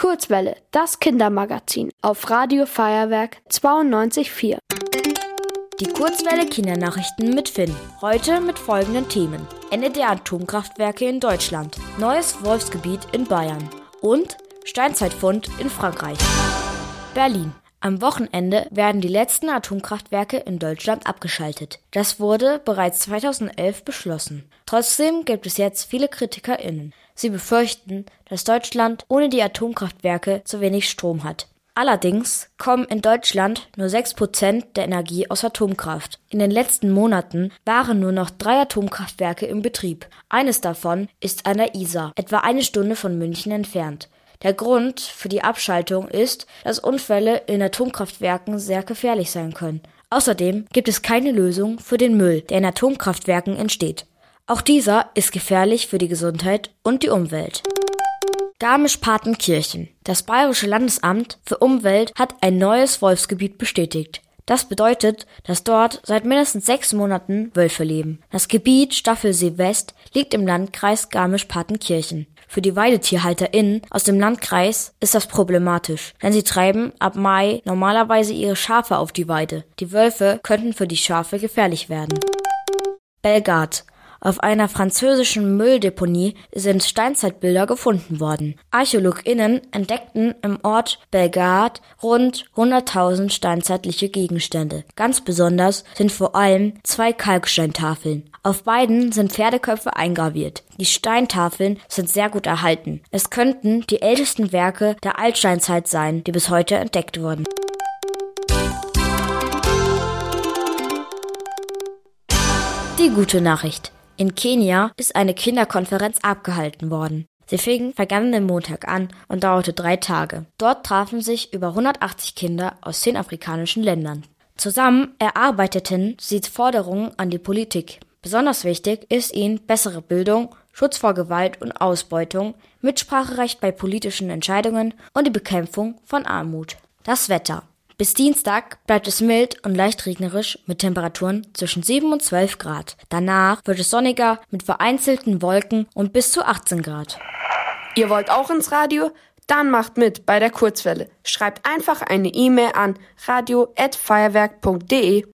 Kurzwelle, das Kindermagazin auf Radio Feuerwerk 92.4. Die Kurzwelle Kindernachrichten mit Finn. Heute mit folgenden Themen. Ende der Atomkraftwerke in Deutschland, neues Wolfsgebiet in Bayern und Steinzeitfund in Frankreich. Berlin. Am Wochenende werden die letzten Atomkraftwerke in Deutschland abgeschaltet. Das wurde bereits 2011 beschlossen. Trotzdem gibt es jetzt viele KritikerInnen. Sie befürchten, dass Deutschland ohne die Atomkraftwerke zu wenig Strom hat. Allerdings kommen in Deutschland nur 6% der Energie aus Atomkraft. In den letzten Monaten waren nur noch drei Atomkraftwerke im Betrieb. Eines davon ist an der Isar, etwa eine Stunde von München entfernt. Der Grund für die Abschaltung ist, dass Unfälle in Atomkraftwerken sehr gefährlich sein können. Außerdem gibt es keine Lösung für den Müll, der in Atomkraftwerken entsteht. Auch dieser ist gefährlich für die Gesundheit und die Umwelt. Garmisch-Partenkirchen. Das Bayerische Landesamt für Umwelt hat ein neues Wolfsgebiet bestätigt. Das bedeutet, dass dort seit mindestens sechs Monaten Wölfe leben. Das Gebiet Staffelsee West liegt im Landkreis Garmisch-Partenkirchen. Für die WeidetierhalterInnen aus dem Landkreis ist das problematisch, denn sie treiben ab Mai normalerweise ihre Schafe auf die Weide. Die Wölfe könnten für die Schafe gefährlich werden. Belgard. Auf einer französischen Mülldeponie sind Steinzeitbilder gefunden worden. ArchäologInnen entdeckten im Ort Belgard rund 100.000 steinzeitliche Gegenstände. Ganz besonders sind vor allem zwei Kalksteintafeln. Auf beiden sind Pferdeköpfe eingraviert. Die Steintafeln sind sehr gut erhalten. Es könnten die ältesten Werke der Altsteinzeit sein, die bis heute entdeckt wurden. Die gute Nachricht. In Kenia ist eine Kinderkonferenz abgehalten worden. Sie fing vergangenen Montag an und dauerte drei Tage. Dort trafen sich über 180 Kinder aus zehn afrikanischen Ländern. Zusammen erarbeiteten sie Forderungen an die Politik. Besonders wichtig ist ihnen bessere Bildung, Schutz vor Gewalt und Ausbeutung, Mitspracherecht bei politischen Entscheidungen und die Bekämpfung von Armut. Das Wetter. Bis Dienstag bleibt es mild und leicht regnerisch mit Temperaturen zwischen 7 und 12 Grad. Danach wird es sonniger mit vereinzelten Wolken und bis zu 18 Grad. Ihr wollt auch ins Radio? Dann macht mit bei der Kurzwelle. Schreibt einfach eine E-Mail an radio@feuerwerk.de.